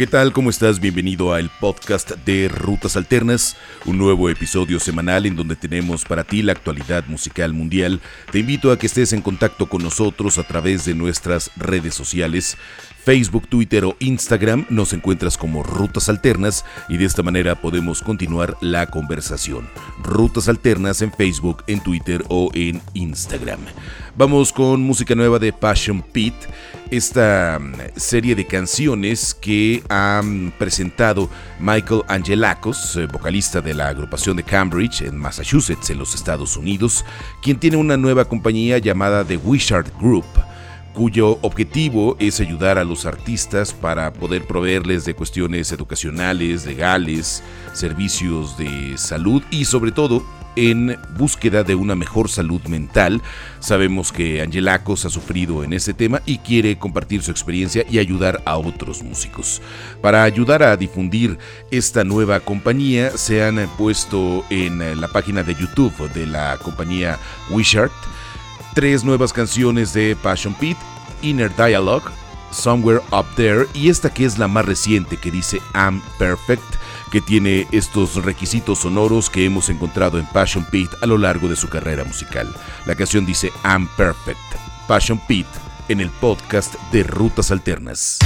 ¿Qué tal? ¿Cómo estás? Bienvenido al podcast de Rutas Alternas, un nuevo episodio semanal en donde tenemos para ti la actualidad musical mundial. Te invito a que estés en contacto con nosotros a través de nuestras redes sociales. Facebook, Twitter o Instagram nos encuentras como Rutas Alternas y de esta manera podemos continuar la conversación. Rutas Alternas en Facebook, en Twitter o en Instagram. Vamos con música nueva de Passion Pit, esta mm, serie de canciones que han presentado Michael Angelakos, eh, vocalista de la agrupación de Cambridge en Massachusetts, en los Estados Unidos, quien tiene una nueva compañía llamada The Wishart Group cuyo objetivo es ayudar a los artistas para poder proveerles de cuestiones educacionales, legales, servicios de salud y sobre todo en búsqueda de una mejor salud mental. Sabemos que Angelacos ha sufrido en este tema y quiere compartir su experiencia y ayudar a otros músicos. Para ayudar a difundir esta nueva compañía, se han puesto en la página de YouTube de la compañía Wishart tres nuevas canciones de Passion Pit, Inner Dialogue, Somewhere Up There y esta que es la más reciente que dice I'm Perfect, que tiene estos requisitos sonoros que hemos encontrado en Passion Pit a lo largo de su carrera musical. La canción dice I'm Perfect, Passion Pit en el podcast de Rutas Alternas.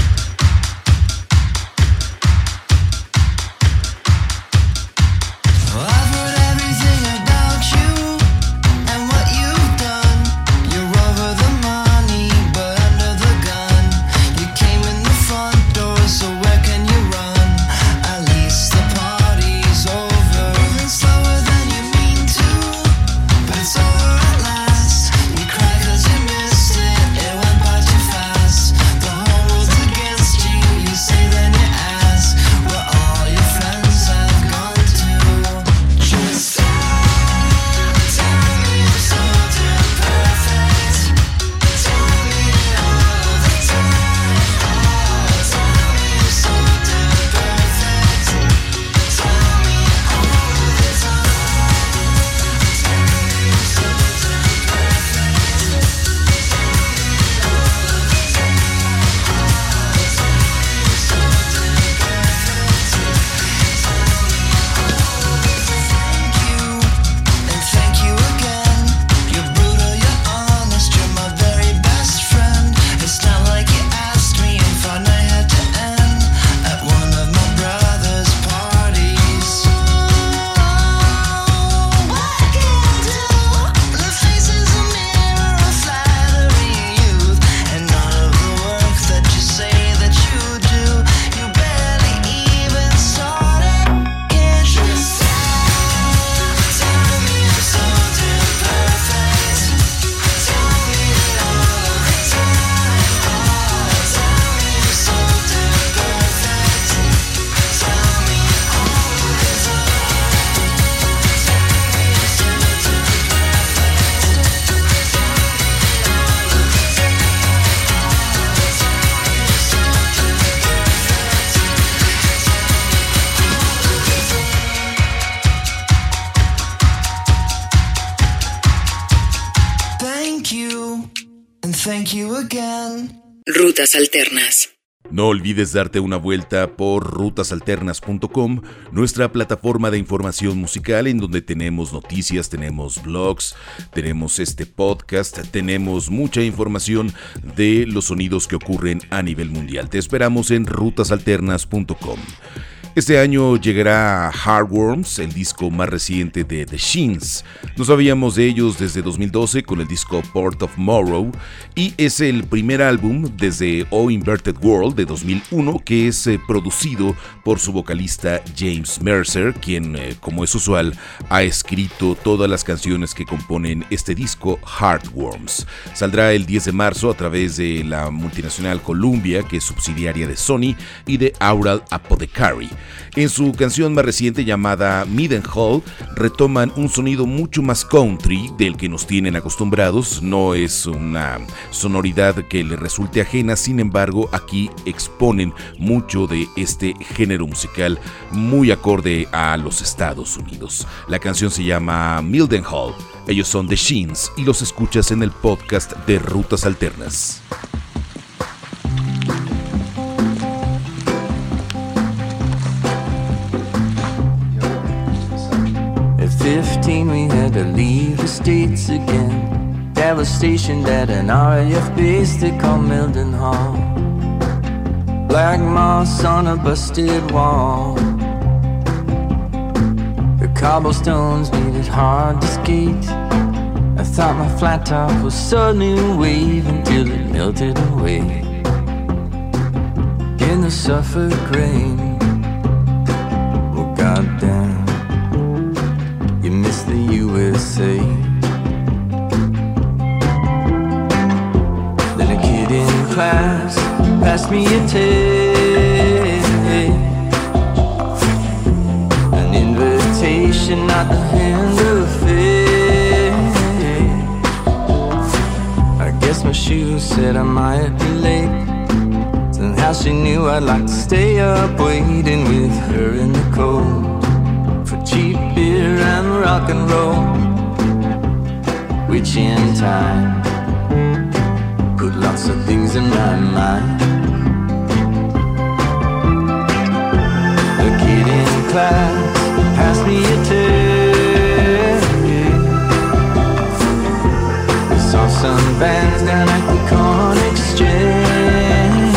Rutas Alternas. No olvides darte una vuelta por rutasalternas.com, nuestra plataforma de información musical en donde tenemos noticias, tenemos blogs, tenemos este podcast, tenemos mucha información de los sonidos que ocurren a nivel mundial. Te esperamos en rutasalternas.com. Este año llegará Hardworms, el disco más reciente de The Shins. No sabíamos de ellos desde 2012 con el disco Port of Morrow y es el primer álbum desde O Inverted World de 2001 que es eh, producido por su vocalista James Mercer, quien, eh, como es usual, ha escrito todas las canciones que componen este disco Hardworms. Saldrá el 10 de marzo a través de la multinacional Columbia, que es subsidiaria de Sony, y de Aural Apothecary. En su canción más reciente llamada Hall retoman un sonido mucho más country del que nos tienen acostumbrados. No es una sonoridad que le resulte ajena, sin embargo aquí exponen mucho de este género musical muy acorde a los Estados Unidos. La canción se llama Hall. Ellos son The Sheens y los escuchas en el podcast de Rutas Alternas. 15 we had to leave the States again. Devastation at an RAF base they call Mildenhall Black moss on a busted wall. The cobblestones made it hard to skate. I thought my flat top was new wave until it melted away. In the Suffolk rain USA Then a kid in class passed me a tape An invitation not the hand of fate. I guess my shoes said I might be late. Somehow she knew I'd like to stay up waiting with her in the cold For cheap beer and rock and roll Which in time Put lots of things in my mind. The kid in class passed me a tape We saw some bands down at the Corn Exchange.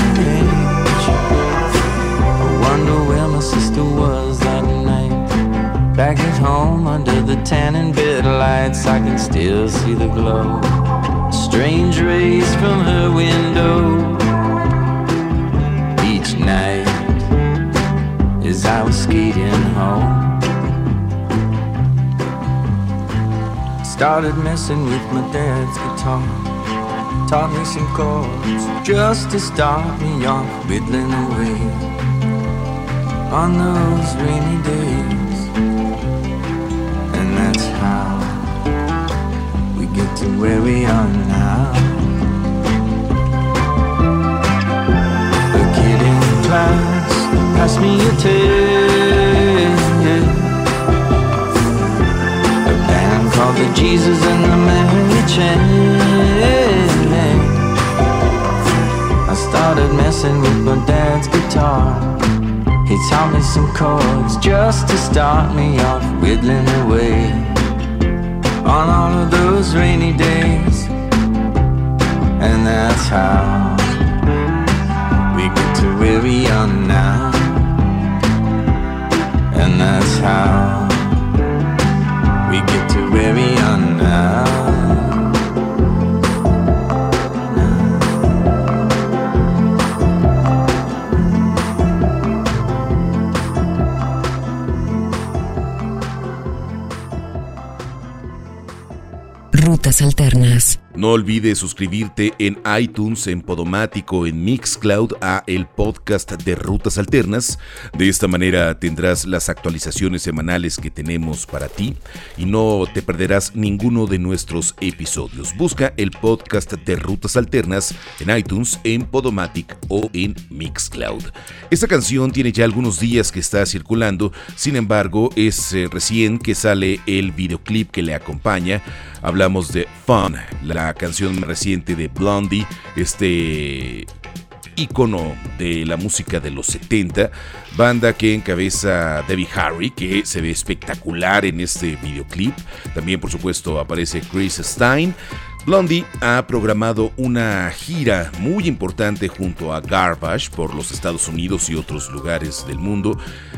I wonder where my sister was that night. Back at home under the tanning bed lights I can still see the glow Strange rays from her window Each night as I was skating home. Started messing with my dad's guitar. Taught me some chords just to start me off whittling away on those rainy days. To where we are now. The kid in class passed me a tape. A band called the Jesus and the Mary Chain. I started messing with my dad's guitar. He taught me some chords just to start me off whittling away on all of those rainy days. And that's how we get to where we are now. And that's how we get to where we are now. Rutas Alternas. No olvides suscribirte en iTunes, en Podomático, en Mixcloud a el podcast de Rutas Alternas. De esta manera tendrás las actualizaciones semanales que tenemos para ti y no te perderás ninguno de nuestros episodios. Busca el podcast de Rutas Alternas en iTunes, en Podomatic o en Mixcloud. Esta canción tiene ya algunos días que está circulando, sin embargo es eh, recién que sale el videoclip que le acompaña. Hablamos de Fun, la canción reciente de Blondie, este ícono de la música de los 70, banda que encabeza Debbie Harry, que se ve espectacular en este videoclip. También, por supuesto, aparece Chris Stein. Blondie ha programado una gira muy importante junto a Garbage por los Estados Unidos y otros lugares del mundo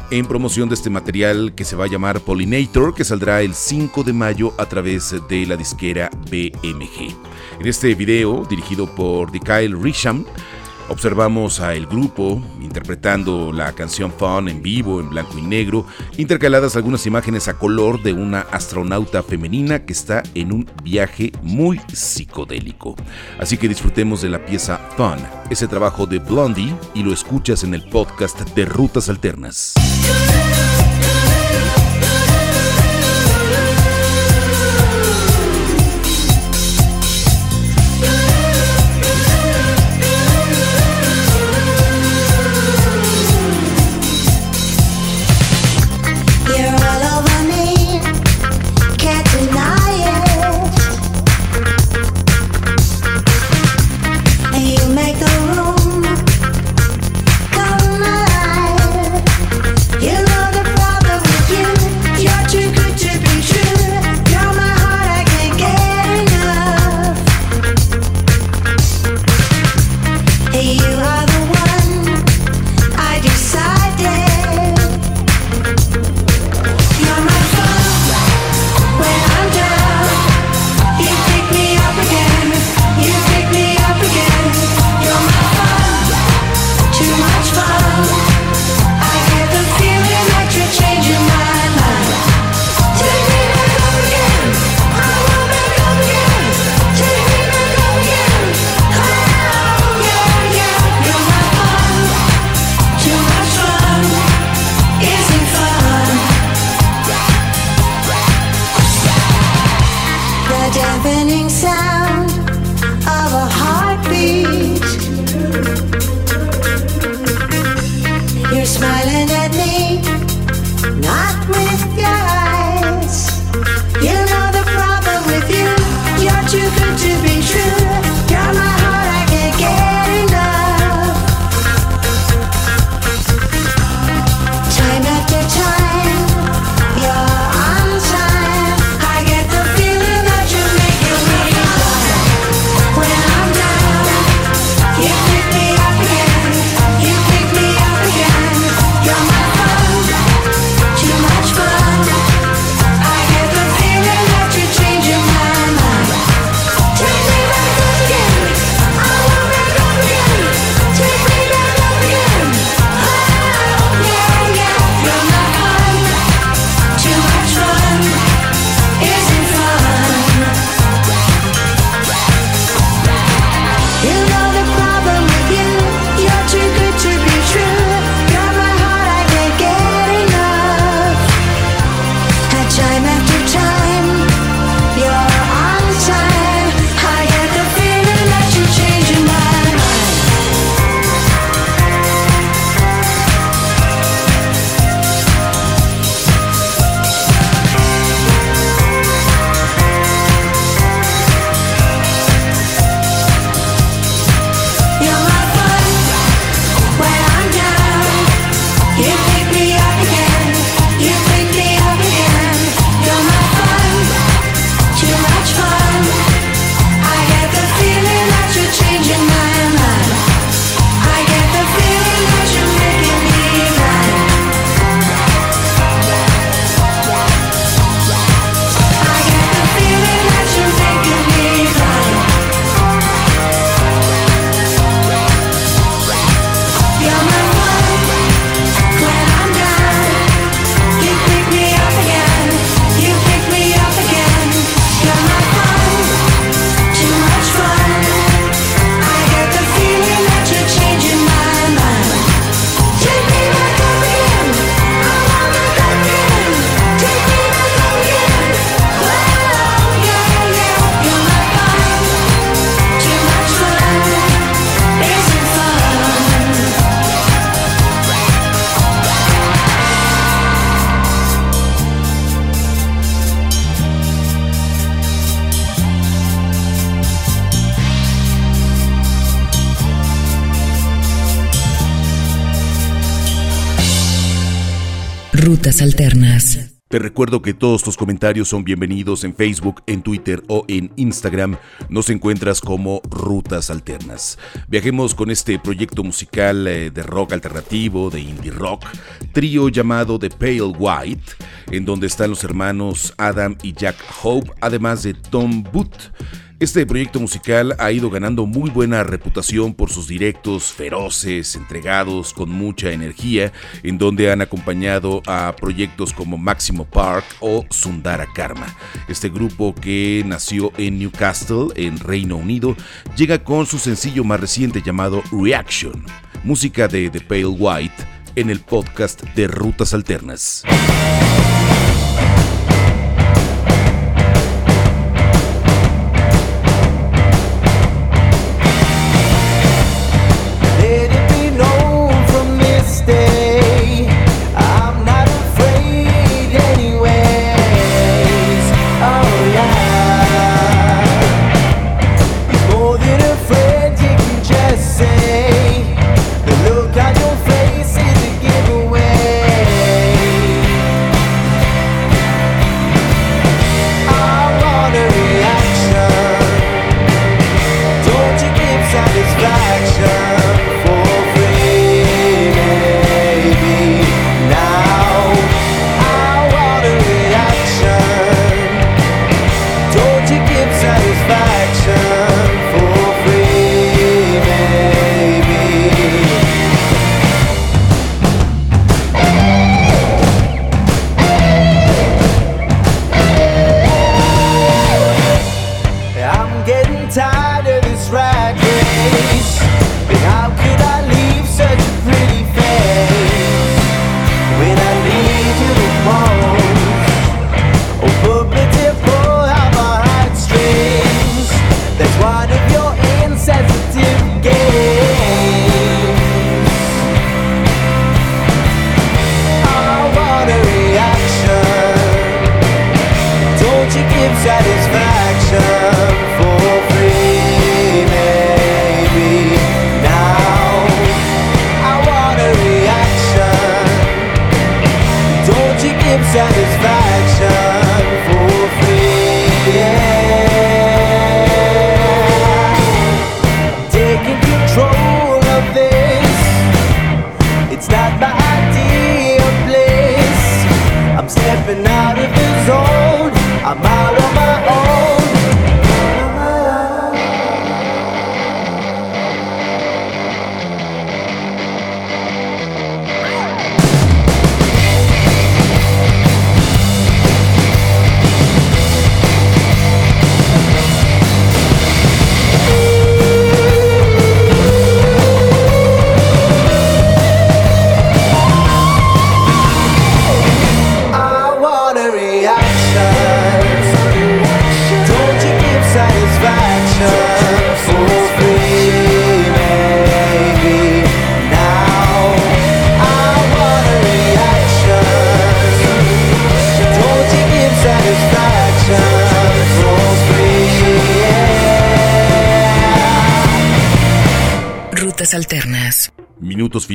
en promoción de este material que se va a llamar Pollinator, que saldrá el 5 de mayo a través de la disquera BMG. En este video, dirigido por Kyle Risham, Observamos a el grupo interpretando la canción Fun en vivo, en blanco y negro, intercaladas algunas imágenes a color de una astronauta femenina que está en un viaje muy psicodélico. Así que disfrutemos de la pieza Fun, ese trabajo de Blondie, y lo escuchas en el podcast de Rutas Alternas. Alternas. Te recuerdo que todos tus comentarios son bienvenidos en Facebook, en Twitter o en Instagram. Nos encuentras como Rutas Alternas. Viajemos con este proyecto musical eh, de rock alternativo, de indie rock, trío llamado The Pale White, en donde están los hermanos Adam y Jack Hope, además de Tom Booth. Este proyecto musical ha ido ganando muy buena reputación por sus directos feroces, entregados, con mucha energía, en donde han acompañado a proyectos como Máximo Park o Sundara Karma. Este grupo que nació en Newcastle, en Reino Unido, llega con su sencillo más reciente llamado Reaction, música de The Pale White en el podcast de Rutas Alternas. that you give satisfaction for free, maybe now I want a reaction. Don't you give satisfaction?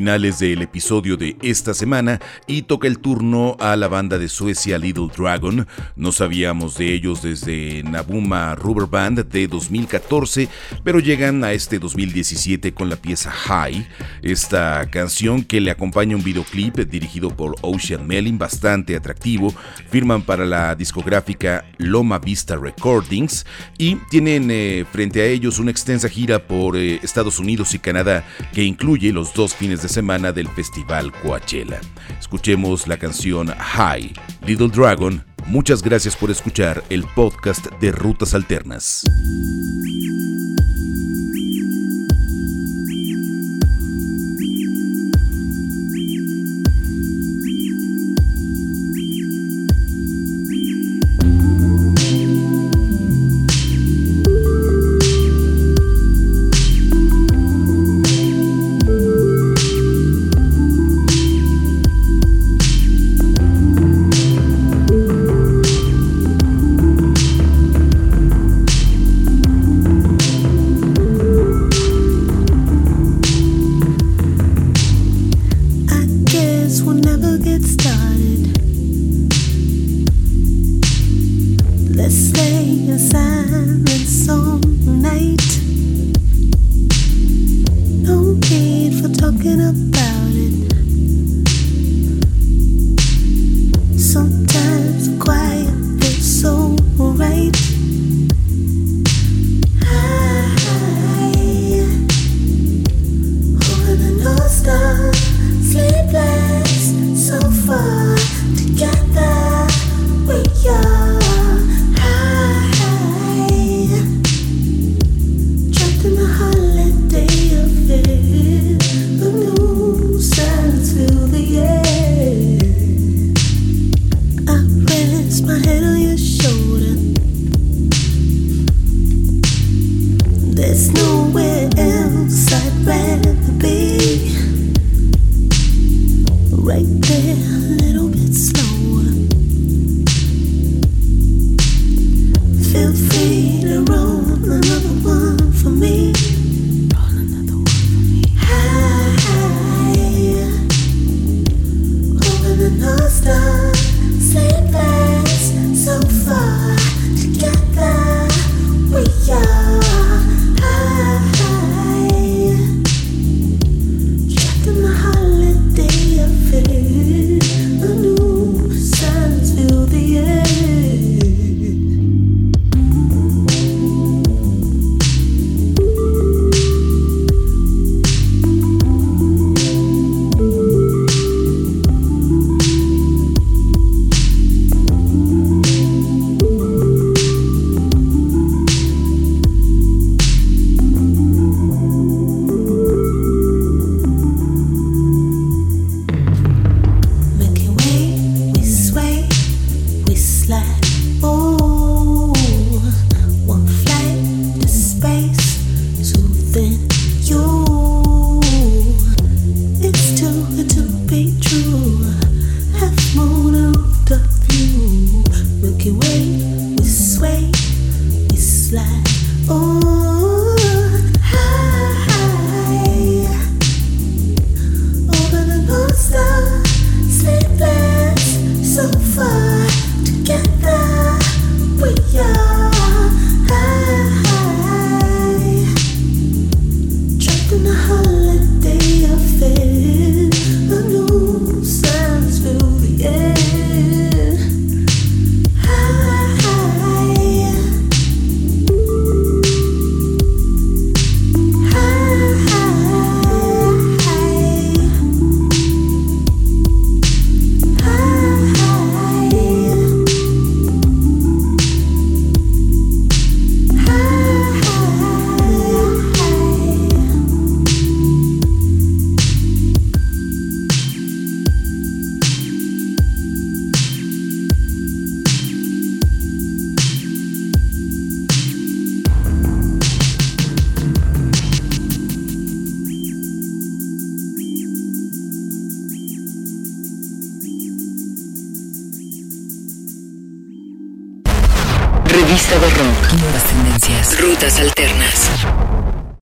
Finales del episodio de esta semana y toca el turno a la banda de Suecia Little Dragon. No sabíamos de ellos desde Nabuma Rubber Band de 2014, pero llegan a este 2017 con la pieza High, esta canción que le acompaña un videoclip dirigido por Ocean Melin bastante atractivo. Firman para la discográfica Loma Vista Recordings y tienen eh, frente a ellos una extensa gira por eh, Estados Unidos y Canadá que incluye los dos fines de semana del Festival Coachella. Escuchemos la canción High, Little Dragon. Muchas gracias por escuchar el podcast de Rutas Alternas. Revista de Rock.